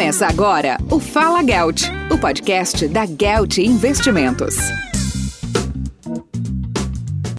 Começa agora o Fala Gelt, o podcast da Gelt Investimentos.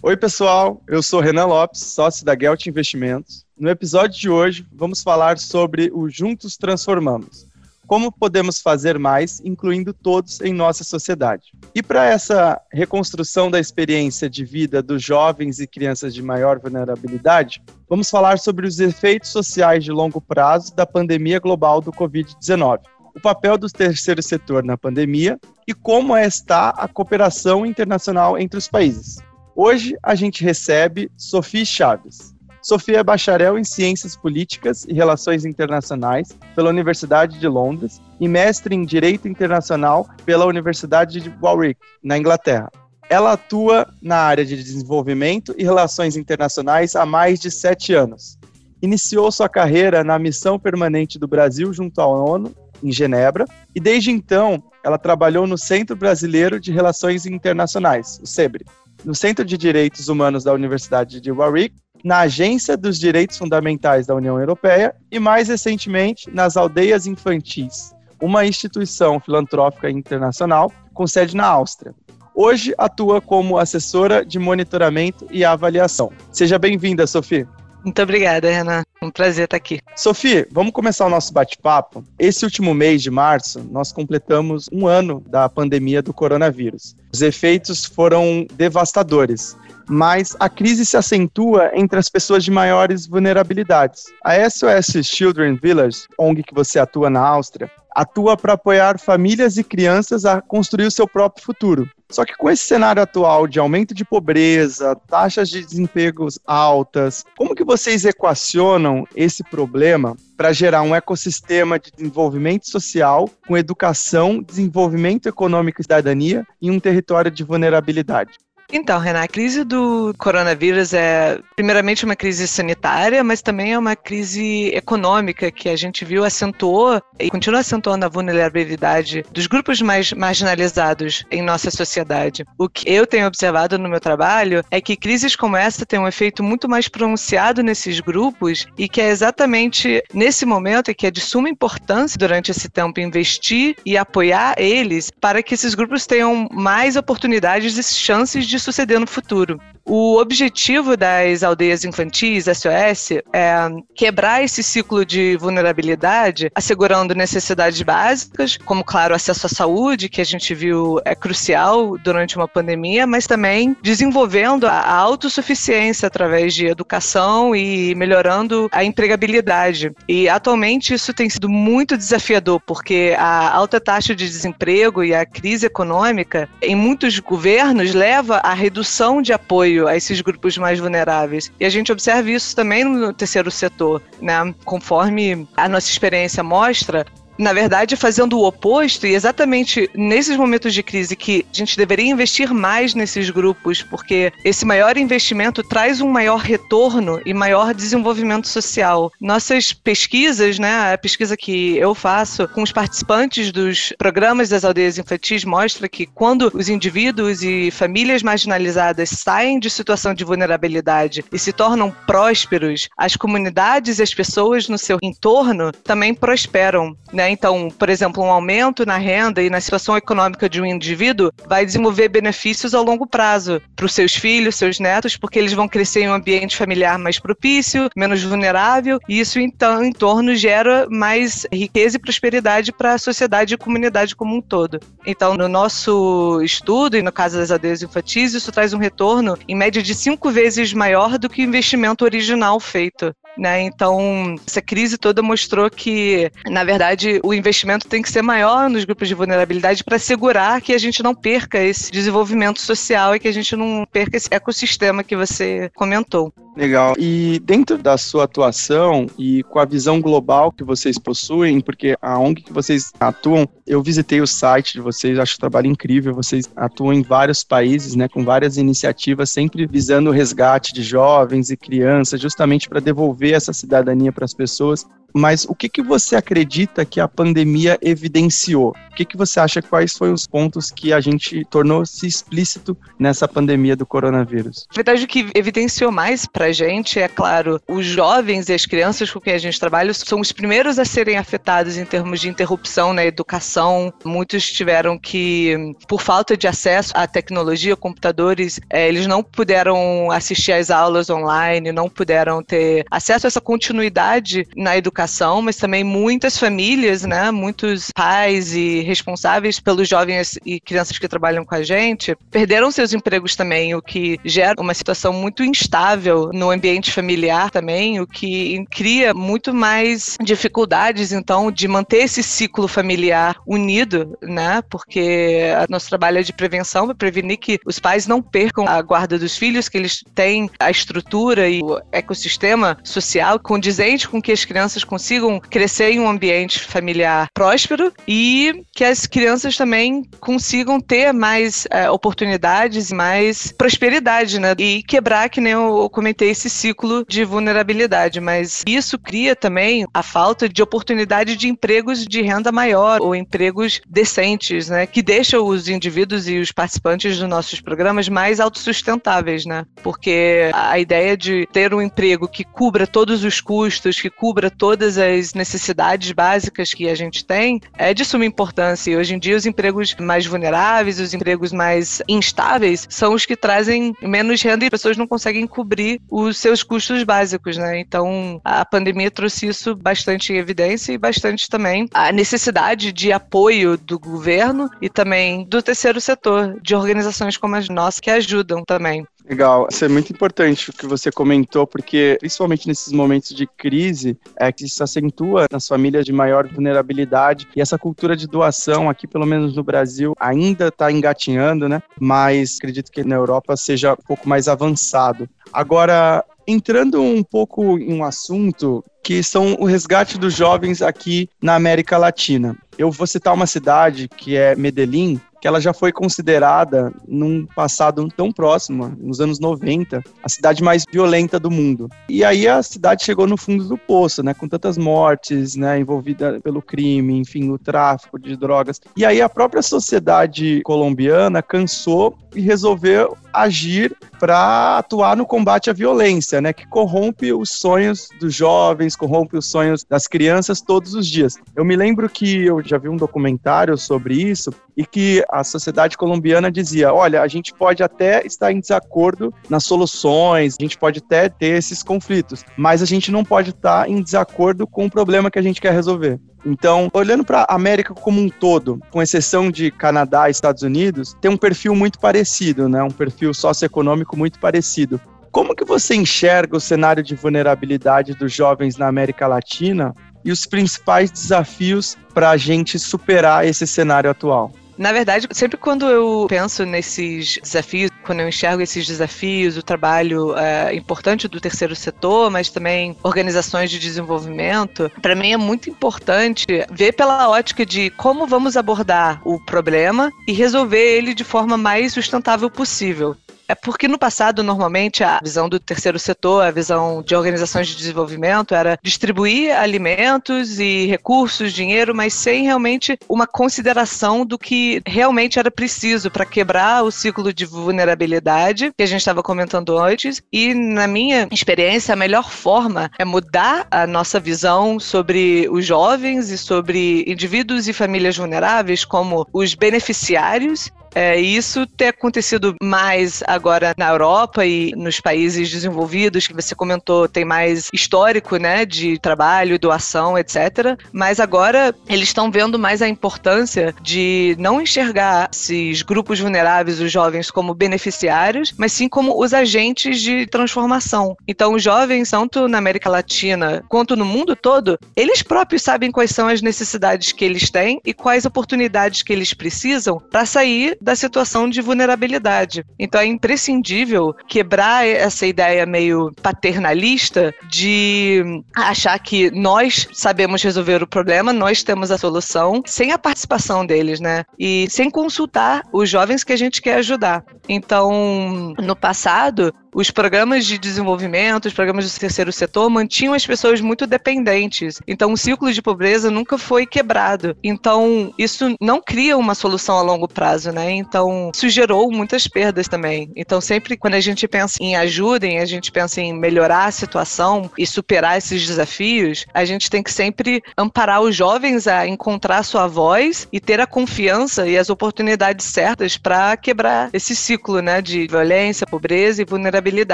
Oi, pessoal. Eu sou Renan Lopes, sócio da Gelt Investimentos. No episódio de hoje, vamos falar sobre o Juntos Transformamos como podemos fazer mais, incluindo todos em nossa sociedade. E para essa reconstrução da experiência de vida dos jovens e crianças de maior vulnerabilidade, vamos falar sobre os efeitos sociais de longo prazo da pandemia global do Covid-19, o papel do terceiro setor na pandemia e como está a cooperação internacional entre os países. Hoje a gente recebe Sophie Chaves. Sofia é bacharel em Ciências Políticas e Relações Internacionais pela Universidade de Londres e mestre em Direito Internacional pela Universidade de Warwick, na Inglaterra. Ela atua na área de desenvolvimento e relações internacionais há mais de sete anos. Iniciou sua carreira na missão permanente do Brasil junto à ONU, em Genebra, e desde então ela trabalhou no Centro Brasileiro de Relações Internacionais, o CEBRE, no Centro de Direitos Humanos da Universidade de Warwick na Agência dos Direitos Fundamentais da União Europeia e, mais recentemente, nas Aldeias Infantis, uma instituição filantrópica internacional com sede na Áustria. Hoje atua como assessora de monitoramento e avaliação. Seja bem-vinda, Sofia. Muito obrigada, Renan. Um prazer estar aqui. Sofia, vamos começar o nosso bate-papo. Esse último mês de março, nós completamos um ano da pandemia do coronavírus. Os efeitos foram devastadores mas a crise se acentua entre as pessoas de maiores vulnerabilidades. A SOS Children Village, ONG que você atua na Áustria, atua para apoiar famílias e crianças a construir o seu próprio futuro. Só que com esse cenário atual de aumento de pobreza, taxas de desemprego altas, como que vocês equacionam esse problema para gerar um ecossistema de desenvolvimento social com educação, desenvolvimento econômico e cidadania em um território de vulnerabilidade? Então, Renan, a crise do coronavírus é, primeiramente, uma crise sanitária, mas também é uma crise econômica que a gente viu acentuou e continua acentuando a vulnerabilidade dos grupos mais marginalizados em nossa sociedade. O que eu tenho observado no meu trabalho é que crises como essa têm um efeito muito mais pronunciado nesses grupos e que é exatamente nesse momento e que é de suma importância durante esse tempo investir e apoiar eles para que esses grupos tenham mais oportunidades e chances de suceder no futuro. O objetivo das aldeias infantis, SOS, é quebrar esse ciclo de vulnerabilidade, assegurando necessidades básicas, como, claro, acesso à saúde, que a gente viu é crucial durante uma pandemia, mas também desenvolvendo a autossuficiência através de educação e melhorando a empregabilidade. E atualmente isso tem sido muito desafiador, porque a alta taxa de desemprego e a crise econômica em muitos governos leva à redução de apoio apoio a esses grupos mais vulneráveis. E a gente observa isso também no terceiro setor, né? Conforme a nossa experiência mostra, na verdade, fazendo o oposto, e exatamente nesses momentos de crise que a gente deveria investir mais nesses grupos, porque esse maior investimento traz um maior retorno e maior desenvolvimento social. Nossas pesquisas, né, a pesquisa que eu faço com os participantes dos programas das aldeias infantis mostra que quando os indivíduos e famílias marginalizadas saem de situação de vulnerabilidade e se tornam prósperos, as comunidades e as pessoas no seu entorno também prosperam. Né? Né? Então, por exemplo, um aumento na renda e na situação econômica de um indivíduo vai desenvolver benefícios ao longo prazo para os seus filhos, seus netos, porque eles vão crescer em um ambiente familiar mais propício, menos vulnerável, e isso então em torno gera mais riqueza e prosperidade para a sociedade e comunidade como um todo. Então, no nosso estudo e no caso das aldeias infantis, isso traz um retorno em média de cinco vezes maior do que o investimento original feito. Né? Então, essa crise toda mostrou que, na verdade, o investimento tem que ser maior nos grupos de vulnerabilidade para assegurar que a gente não perca esse desenvolvimento social e que a gente não perca esse ecossistema que você comentou. Legal. E dentro da sua atuação e com a visão global que vocês possuem, porque a ONG que vocês atuam, eu visitei o site de vocês, acho o trabalho incrível. Vocês atuam em vários países, né, com várias iniciativas, sempre visando o resgate de jovens e crianças, justamente para devolver essa cidadania para as pessoas. Mas o que, que você acredita que a pandemia evidenciou? O que, que você acha quais foram os pontos que a gente tornou-se explícito nessa pandemia do coronavírus? Na verdade, o que evidenciou mais pra gente é, claro, os jovens e as crianças com quem a gente trabalha são os primeiros a serem afetados em termos de interrupção na educação. Muitos tiveram que, por falta de acesso à tecnologia, computadores, é, eles não puderam assistir às aulas online, não puderam ter acesso a essa continuidade na educação, mas também muitas famílias, né, muitos pais e responsáveis pelos jovens e crianças que trabalham com a gente, perderam seus empregos também, o que gera uma situação muito instável no ambiente familiar também, o que cria muito mais dificuldades, então, de manter esse ciclo familiar unido, né? Porque nosso trabalho é de prevenção, para prevenir que os pais não percam a guarda dos filhos, que eles têm a estrutura e o ecossistema social condizente com que as crianças consigam crescer em um ambiente familiar próspero e que as crianças também consigam ter mais é, oportunidades e mais prosperidade, né? E quebrar, que nem eu comentei, esse ciclo de vulnerabilidade. Mas isso cria também a falta de oportunidade de empregos de renda maior ou empregos decentes, né? Que deixam os indivíduos e os participantes dos nossos programas mais autossustentáveis, né? Porque a ideia de ter um emprego que cubra todos os custos, que cubra todas as necessidades básicas que a gente tem, é de suma importância. E hoje em dia, os empregos mais vulneráveis, os empregos mais instáveis, são os que trazem menos renda e as pessoas não conseguem cobrir os seus custos básicos, né? Então, a pandemia trouxe isso bastante em evidência e bastante também a necessidade de apoio do governo e também do terceiro setor, de organizações como as nossas que ajudam também. Legal, isso é muito importante o que você comentou, porque principalmente nesses momentos de crise, é que isso acentua nas famílias de maior vulnerabilidade e essa cultura de doação aqui, pelo menos no Brasil, ainda está engatinhando, né? Mas acredito que na Europa seja um pouco mais avançado. Agora, entrando um pouco em um assunto que são o resgate dos jovens aqui na América Latina. Eu vou citar uma cidade que é Medellín, que ela já foi considerada, num passado tão próximo, nos anos 90, a cidade mais violenta do mundo. E aí a cidade chegou no fundo do poço, né, com tantas mortes, né, envolvida pelo crime, enfim, o tráfico de drogas. E aí a própria sociedade colombiana cansou e resolveu agir para atuar no combate à violência, né, que corrompe os sonhos dos jovens, corrompe os sonhos das crianças todos os dias. Eu me lembro que eu já vi um documentário sobre isso e que a sociedade colombiana dizia: olha, a gente pode até estar em desacordo nas soluções, a gente pode até ter esses conflitos, mas a gente não pode estar em desacordo com o problema que a gente quer resolver. Então, olhando para a América como um todo, com exceção de Canadá e Estados Unidos, tem um perfil muito parecido, né? Um perfil socioeconômico muito parecido. Como que você enxerga o cenário de vulnerabilidade dos jovens na América Latina e os principais desafios para a gente superar esse cenário atual? Na verdade, sempre quando eu penso nesses desafios, quando eu enxergo esses desafios, o trabalho é, importante do terceiro setor, mas também organizações de desenvolvimento, para mim é muito importante ver pela ótica de como vamos abordar o problema e resolver ele de forma mais sustentável possível. É porque no passado, normalmente, a visão do terceiro setor, a visão de organizações de desenvolvimento era distribuir alimentos e recursos, dinheiro, mas sem realmente uma consideração do que realmente era preciso para quebrar o ciclo de vulnerabilidade que a gente estava comentando antes. E, na minha experiência, a melhor forma é mudar a nossa visão sobre os jovens e sobre indivíduos e famílias vulneráveis como os beneficiários é, isso tem acontecido mais agora na Europa e nos países desenvolvidos, que você comentou, tem mais histórico, né, de trabalho, doação, etc. Mas agora eles estão vendo mais a importância de não enxergar esses grupos vulneráveis, os jovens, como beneficiários, mas sim como os agentes de transformação. Então, os jovens, tanto na América Latina quanto no mundo todo, eles próprios sabem quais são as necessidades que eles têm e quais oportunidades que eles precisam para sair da situação de vulnerabilidade. Então é imprescindível quebrar essa ideia meio paternalista de achar que nós sabemos resolver o problema, nós temos a solução, sem a participação deles, né? E sem consultar os jovens que a gente quer ajudar. Então, no passado, os programas de desenvolvimento, os programas do terceiro setor mantinham as pessoas muito dependentes. Então, o ciclo de pobreza nunca foi quebrado. Então, isso não cria uma solução a longo prazo, né? Então, isso gerou muitas perdas também. Então, sempre quando a gente pensa em ajuda, a gente pensa em melhorar a situação e superar esses desafios, a gente tem que sempre amparar os jovens a encontrar sua voz e ter a confiança e as oportunidades certas para quebrar esse ciclo, né, de violência, pobreza e vulnerabilidade.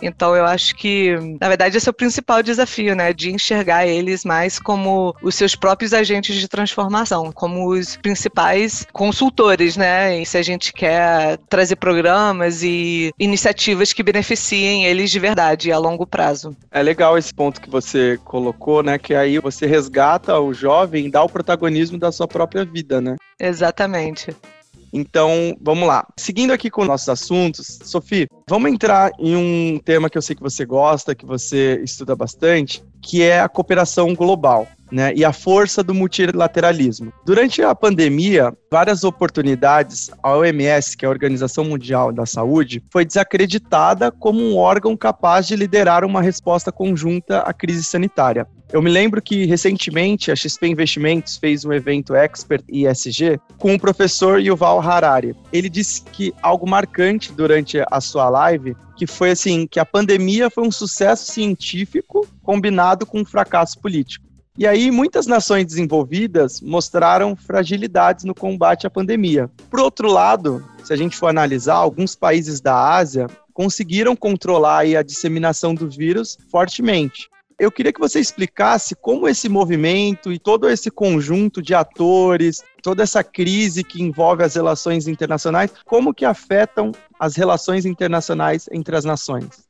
Então, eu acho que, na verdade, esse é o principal desafio, né, de enxergar eles mais como os seus próprios agentes de transformação, como os principais consultores, né, e se a gente quer trazer programas e iniciativas que beneficiem eles de verdade a longo prazo. É legal esse ponto que você colocou, né, que aí você resgata o jovem, dá o protagonismo da sua própria vida, né? Exatamente. Então, vamos lá. Seguindo aqui com nossos assuntos, Sofia, vamos entrar em um tema que eu sei que você gosta, que você estuda bastante, que é a cooperação global. Né, e a força do multilateralismo. Durante a pandemia, várias oportunidades, a OMS, que é a Organização Mundial da Saúde, foi desacreditada como um órgão capaz de liderar uma resposta conjunta à crise sanitária. Eu me lembro que recentemente a XP Investimentos fez um evento Expert ISG com o professor Yuval Harari. Ele disse que algo marcante durante a sua live que foi assim que a pandemia foi um sucesso científico combinado com um fracasso político. E aí, muitas nações desenvolvidas mostraram fragilidades no combate à pandemia. Por outro lado, se a gente for analisar, alguns países da Ásia conseguiram controlar a disseminação do vírus fortemente. Eu queria que você explicasse como esse movimento e todo esse conjunto de atores, toda essa crise que envolve as relações internacionais, como que afetam as relações internacionais entre as nações.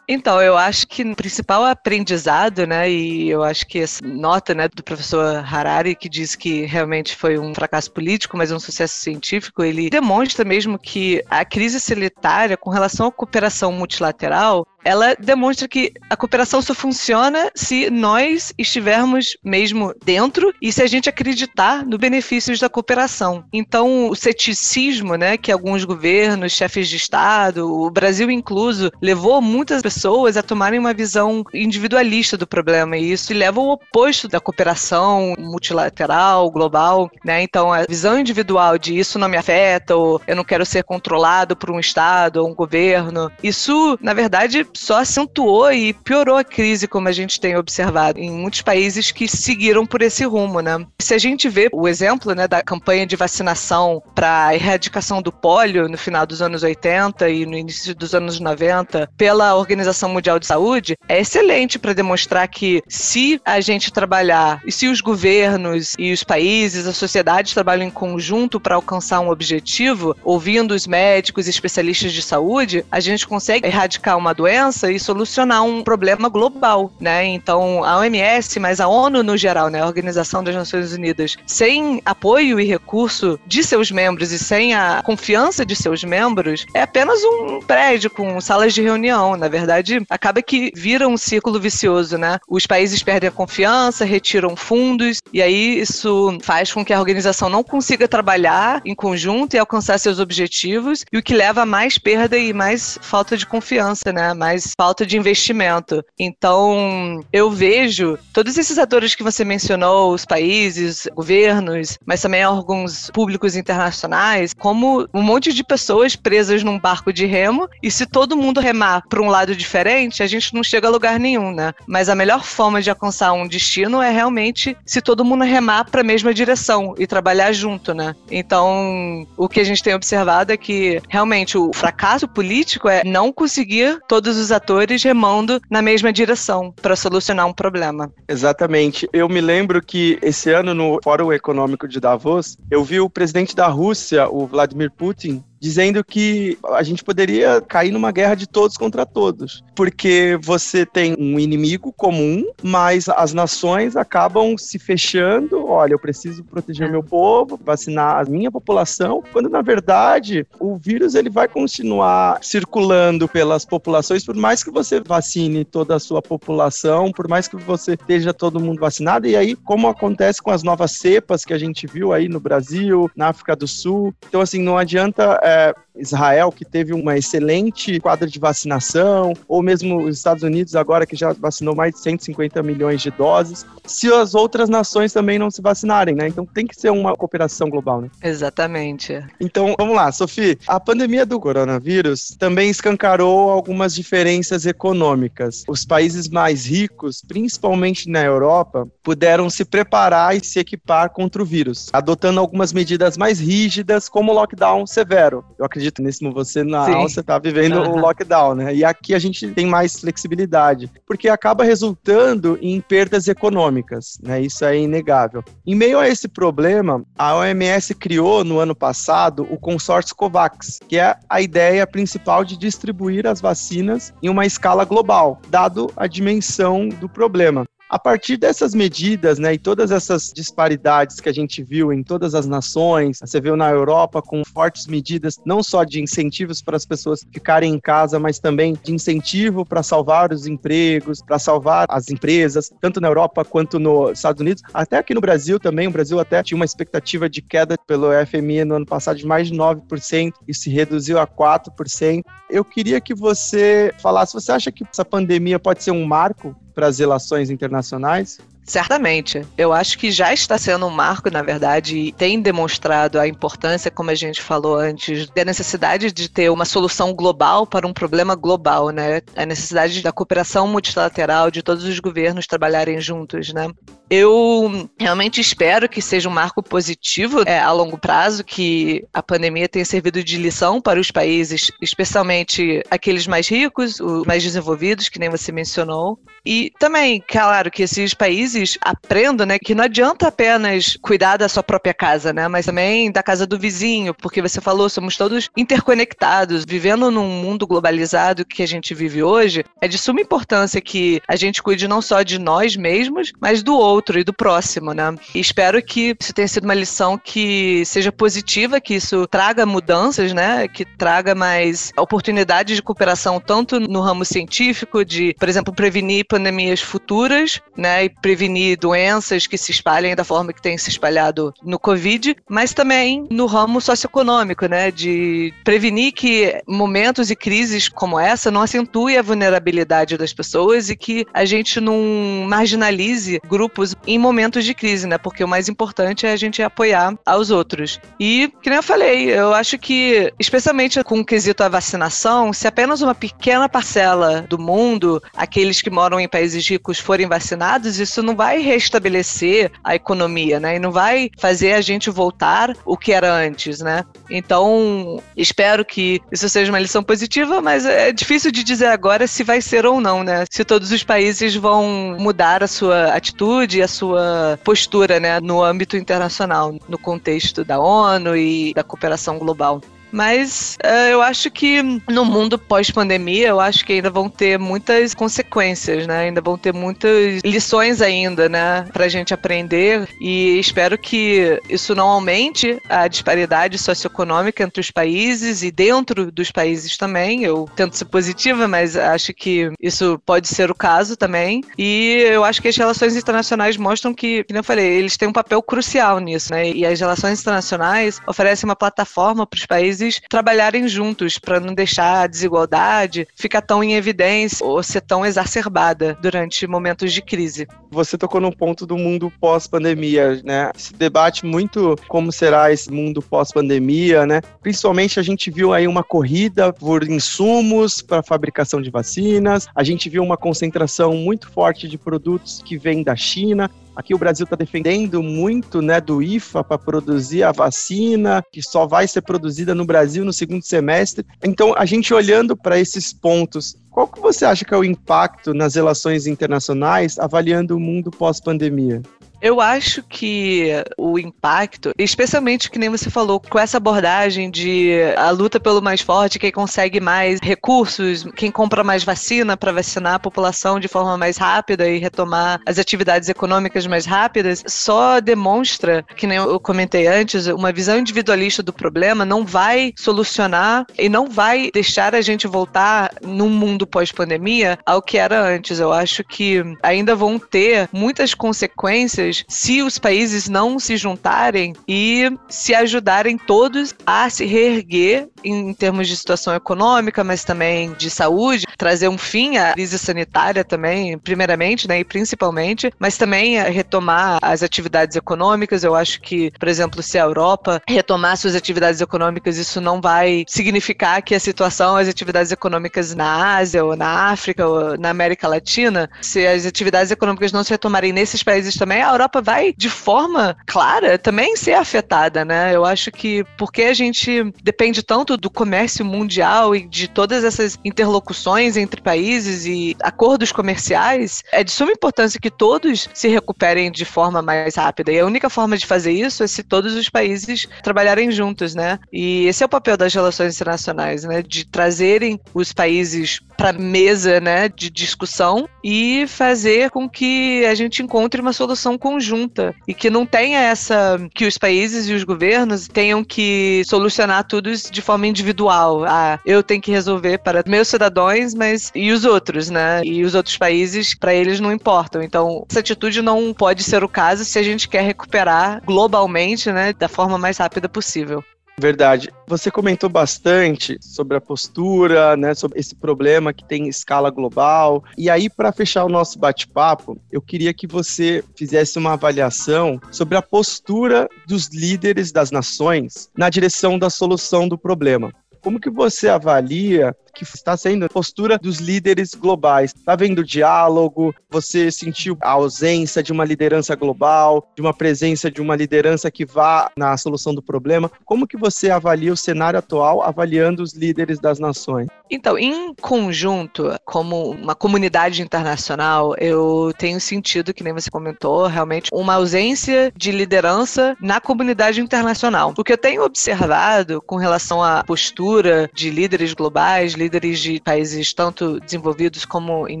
Então, eu acho que o principal aprendizado, né, e eu acho que essa nota, né, do professor Harari, que diz que realmente foi um fracasso político, mas um sucesso científico, ele demonstra mesmo que a crise sanitária, com relação à cooperação multilateral, ela demonstra que a cooperação só funciona se nós estivermos mesmo dentro e se a gente acreditar no benefícios da cooperação. Então, o ceticismo, né, que alguns governos, chefes de Estado, o Brasil incluso, levou muitas pessoas a tomarem uma visão individualista do problema e isso leva ao oposto da cooperação multilateral, global, né? Então, a visão individual de isso não me afeta ou eu não quero ser controlado por um Estado ou um governo, isso, na verdade, só acentuou e piorou a crise, como a gente tem observado em muitos países que seguiram por esse rumo, né? Se a gente vê o exemplo, né, da campanha de vacinação para a erradicação do pólio no final dos anos 80 e no início dos anos 90 pela Organização Mundial de Saúde, é excelente para demonstrar que se a gente trabalhar e se os governos e os países, a sociedade trabalham em conjunto para alcançar um objetivo, ouvindo os médicos e especialistas de saúde, a gente consegue erradicar uma doença doença e solucionar um problema global, né? Então, a OMS, mas a ONU no geral, né, a Organização das Nações Unidas, sem apoio e recurso de seus membros e sem a confiança de seus membros, é apenas um prédio com salas de reunião. Na verdade, acaba que vira um ciclo vicioso, né? Os países perdem a confiança, retiram fundos e aí isso faz com que a organização não consiga trabalhar em conjunto e alcançar seus objetivos, e o que leva a mais perda e mais falta de confiança, né? mais falta de investimento. Então, eu vejo todos esses atores que você mencionou, os países, governos, mas também órgãos públicos internacionais, como um monte de pessoas presas num barco de remo, e se todo mundo remar para um lado diferente, a gente não chega a lugar nenhum, né? Mas a melhor forma de alcançar um destino é realmente se todo mundo remar para a mesma direção e trabalhar junto, né? Então, o que a gente tem observado é que realmente o fracasso político é não conseguir todos os atores remando na mesma direção para solucionar um problema. Exatamente. Eu me lembro que esse ano no Fórum Econômico de Davos, eu vi o presidente da Rússia, o Vladimir Putin, dizendo que a gente poderia cair numa guerra de todos contra todos, porque você tem um inimigo comum, mas as nações acabam se fechando. Olha, eu preciso proteger meu povo, vacinar a minha população, quando na verdade o vírus ele vai continuar circulando pelas populações, por mais que você vacine toda a sua população, por mais que você esteja todo mundo vacinado, e aí como acontece com as novas cepas que a gente viu aí no Brasil, na África do Sul, então assim não adianta é, Israel, que teve uma excelente quadra de vacinação, ou mesmo os Estados Unidos agora que já vacinou mais de 150 milhões de doses, se as outras nações também não se vacinarem, né? Então tem que ser uma cooperação global, né? Exatamente. Então, vamos lá, Sophie. A pandemia do coronavírus também escancarou algumas diferenças econômicas. Os países mais ricos, principalmente na Europa, puderam se preparar e se equipar contra o vírus, adotando algumas medidas mais rígidas, como o lockdown severo. Eu acredito nisso, você na Sim. Áustria está vivendo uhum. o lockdown, né? E aqui a gente tem mais flexibilidade, porque acaba resultando em perdas econômicas, né? Isso é inegável. Em meio a esse problema, a OMS criou no ano passado o consórcio COVAX, que é a ideia principal de distribuir as vacinas em uma escala global, dado a dimensão do problema. A partir dessas medidas, né, e todas essas disparidades que a gente viu em todas as nações, você viu na Europa com fortes medidas não só de incentivos para as pessoas ficarem em casa, mas também de incentivo para salvar os empregos, para salvar as empresas, tanto na Europa quanto nos Estados Unidos, até aqui no Brasil também. O Brasil até tinha uma expectativa de queda pelo FMI no ano passado de mais de 9% e se reduziu a 4%. Eu queria que você falasse, você acha que essa pandemia pode ser um marco para as relações internacionais? Certamente. Eu acho que já está sendo um marco, na verdade, e tem demonstrado a importância, como a gente falou antes, da necessidade de ter uma solução global para um problema global, né? A necessidade da cooperação multilateral, de todos os governos trabalharem juntos, né? Eu realmente espero que seja um marco positivo é, a longo prazo, que a pandemia tenha servido de lição para os países, especialmente aqueles mais ricos, os mais desenvolvidos, que nem você mencionou. E também, claro, que esses países aprendam né, que não adianta apenas cuidar da sua própria casa, né, mas também da casa do vizinho, porque você falou, somos todos interconectados, vivendo num mundo globalizado que a gente vive hoje, é de suma importância que a gente cuide não só de nós mesmos, mas do outro outro e do próximo, né? E espero que isso tenha sido uma lição que seja positiva, que isso traga mudanças, né? Que traga mais oportunidades de cooperação tanto no ramo científico, de, por exemplo, prevenir pandemias futuras, né? E prevenir doenças que se espalhem da forma que tem se espalhado no Covid, mas também no ramo socioeconômico, né? De prevenir que momentos e crises como essa não acentuem a vulnerabilidade das pessoas e que a gente não marginalize grupos em momentos de crise, né? Porque o mais importante é a gente apoiar aos outros. E, que nem eu falei, eu acho que, especialmente com o quesito à vacinação, se apenas uma pequena parcela do mundo, aqueles que moram em países ricos, forem vacinados, isso não vai restabelecer a economia, né? E não vai fazer a gente voltar o que era antes, né? Então, espero que isso seja uma lição positiva, mas é difícil de dizer agora se vai ser ou não, né? Se todos os países vão mudar a sua atitude a sua postura né, no âmbito internacional, no contexto da ONU e da cooperação global. Mas uh, eu acho que no mundo pós-pandemia, eu acho que ainda vão ter muitas consequências, né? Ainda vão ter muitas lições ainda, né? Pra gente aprender e espero que isso não aumente a disparidade socioeconômica entre os países e dentro dos países também. Eu tento ser positiva, mas acho que isso pode ser o caso também. E eu acho que as relações internacionais mostram que, como eu falei, eles têm um papel crucial nisso, né? E as relações internacionais oferecem uma plataforma para os países países trabalharem juntos para não deixar a desigualdade ficar tão em evidência ou ser tão exacerbada durante momentos de crise. Você tocou no ponto do mundo pós-pandemia, né? Se debate muito como será esse mundo pós-pandemia, né? Principalmente a gente viu aí uma corrida por insumos para fabricação de vacinas, a gente viu uma concentração muito forte de produtos que vêm da China, Aqui o Brasil está defendendo muito né, do IFA para produzir a vacina, que só vai ser produzida no Brasil no segundo semestre. Então, a gente olhando para esses pontos, qual que você acha que é o impacto nas relações internacionais avaliando o mundo pós-pandemia? Eu acho que o impacto, especialmente que nem você falou, com essa abordagem de a luta pelo mais forte, quem consegue mais recursos, quem compra mais vacina para vacinar a população de forma mais rápida e retomar as atividades econômicas mais rápidas, só demonstra, que nem eu comentei antes, uma visão individualista do problema não vai solucionar e não vai deixar a gente voltar num mundo pós-pandemia ao que era antes. Eu acho que ainda vão ter muitas consequências juntas se os países não se juntarem e se ajudarem todos a se reerguer em termos de situação econômica, mas também de saúde, trazer um fim à crise sanitária também, primeiramente, né, e principalmente, mas também retomar as atividades econômicas. Eu acho que, por exemplo, se a Europa retomar suas atividades econômicas, isso não vai significar que a situação, as atividades econômicas na Ásia ou na África ou na América Latina, se as atividades econômicas não se retomarem nesses países também, a Europa vai, de forma clara, também ser afetada, né? Eu acho que porque a gente depende tanto do comércio mundial e de todas essas interlocuções entre países e acordos comerciais, é de suma importância que todos se recuperem de forma mais rápida. E a única forma de fazer isso é se todos os países trabalharem juntos, né? E esse é o papel das relações internacionais, né? De trazerem os países para mesa, né, de discussão e fazer com que a gente encontre uma solução conjunta e que não tenha essa que os países e os governos tenham que solucionar tudo de forma individual. Ah, eu tenho que resolver para meus cidadãos, mas e os outros, né? E os outros países, para eles não importam. Então, essa atitude não pode ser o caso se a gente quer recuperar globalmente, né, da forma mais rápida possível. Verdade. Você comentou bastante sobre a postura, né, sobre esse problema que tem escala global. E aí, para fechar o nosso bate-papo, eu queria que você fizesse uma avaliação sobre a postura dos líderes das nações na direção da solução do problema. Como que você avalia que está sendo a postura dos líderes globais? Está vendo diálogo? Você sentiu a ausência de uma liderança global, de uma presença de uma liderança que vá na solução do problema? Como que você avalia o cenário atual avaliando os líderes das nações? Então, em conjunto, como uma comunidade internacional, eu tenho sentido, que nem você comentou, realmente uma ausência de liderança na comunidade internacional. O que eu tenho observado com relação à postura de líderes globais, líderes de países tanto desenvolvidos como em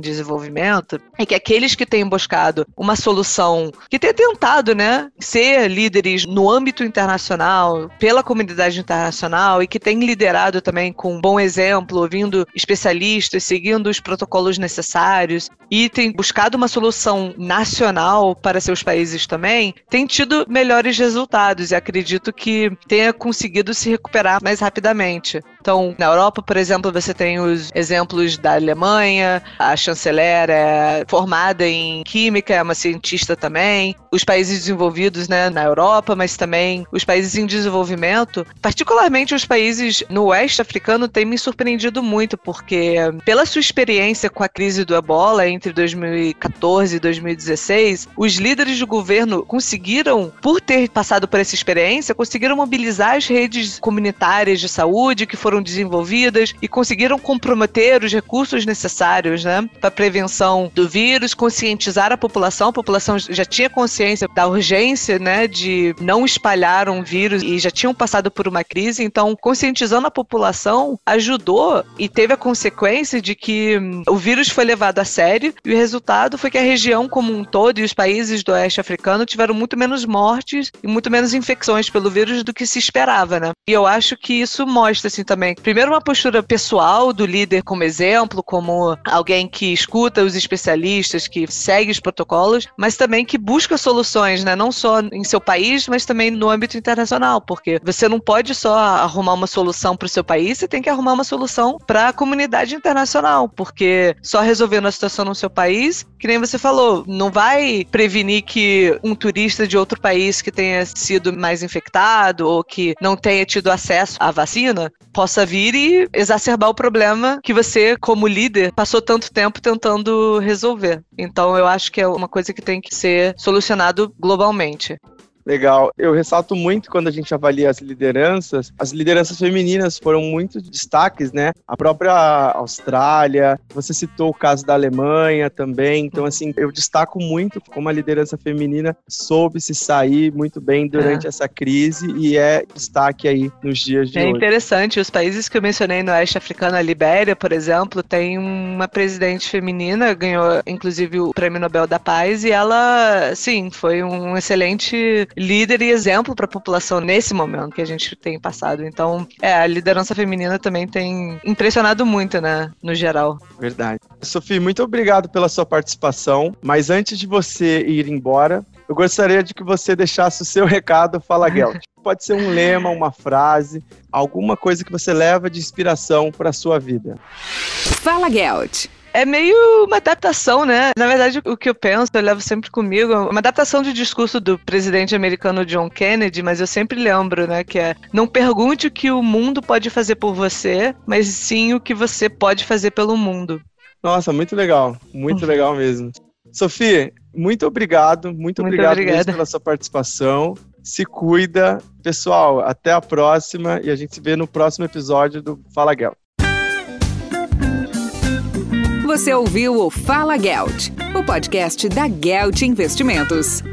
desenvolvimento, é que aqueles que têm buscado uma solução, que têm tentado, né, ser líderes no âmbito internacional, pela comunidade internacional e que têm liderado também com um bom exemplo, especialistas, seguindo os protocolos necessários e têm buscado uma solução nacional para seus países também, têm tido melhores resultados e acredito que tenha conseguido se recuperar mais rapidamente. Então, na Europa, por exemplo, você tem os exemplos da Alemanha, a chanceler é formada em química, é uma cientista também. Os países desenvolvidos, né, na Europa, mas também os países em desenvolvimento, particularmente os países no oeste africano, têm me surpreendido muito, porque pela sua experiência com a crise do ebola entre 2014 e 2016, os líderes do governo conseguiram, por ter passado por essa experiência, conseguiram mobilizar as redes comunitárias de saúde que foram desenvolvidas e conseguiram comprometer os recursos necessários né, para a prevenção do vírus, conscientizar a população. A população já tinha consciência da urgência né, de não espalhar um vírus e já tinham passado por uma crise, então conscientizando a população ajudou e teve a consequência de que hum, o vírus foi levado a sério e o resultado foi que a região como um todo e os países do oeste africano tiveram muito menos mortes e muito menos infecções pelo vírus do que se esperava, né? E eu acho que isso mostra assim também, primeiro uma postura pessoal do líder como exemplo, como alguém que escuta os especialistas, que segue os protocolos, mas também que busca soluções, né? Não só em seu país, mas também no âmbito internacional, porque você não pode só arrumar uma solução para o seu país, você tem que arrumar uma solução para a comunidade internacional, porque só resolvendo a situação no seu país, que nem você falou, não vai prevenir que um turista de outro país que tenha sido mais infectado ou que não tenha tido acesso à vacina possa vir e exacerbar o problema que você, como líder, passou tanto tempo tentando resolver. Então, eu acho que é uma coisa que tem que ser solucionado globalmente. Legal. Eu ressalto muito quando a gente avalia as lideranças, as lideranças femininas foram muito destaques, né? A própria Austrália, você citou o caso da Alemanha também. Então, assim, eu destaco muito como a liderança feminina soube se sair muito bem durante é. essa crise e é destaque aí nos dias de é hoje. É interessante. Os países que eu mencionei no oeste africano, a Libéria, por exemplo, tem uma presidente feminina, ganhou inclusive o Prêmio Nobel da Paz e ela, sim, foi um excelente líder e exemplo para a população nesse momento que a gente tem passado. Então, é, a liderança feminina também tem impressionado muito, né, no geral. Verdade. Sofia, muito obrigado pela sua participação, mas antes de você ir embora, eu gostaria de que você deixasse o seu recado Fala Gelt. Pode ser um lema, uma frase, alguma coisa que você leva de inspiração para a sua vida. Fala Gelt. É meio uma adaptação, né? Na verdade, o que eu penso, eu levo sempre comigo, uma adaptação do discurso do presidente americano John Kennedy, mas eu sempre lembro, né, que é não pergunte o que o mundo pode fazer por você, mas sim o que você pode fazer pelo mundo. Nossa, muito legal, muito uhum. legal mesmo. Sofia, muito obrigado, muito, muito obrigado mesmo pela sua participação. Se cuida. Pessoal, até a próxima e a gente se vê no próximo episódio do Fala Gel. Você ouviu o Fala Gelt, o podcast da Gelt Investimentos.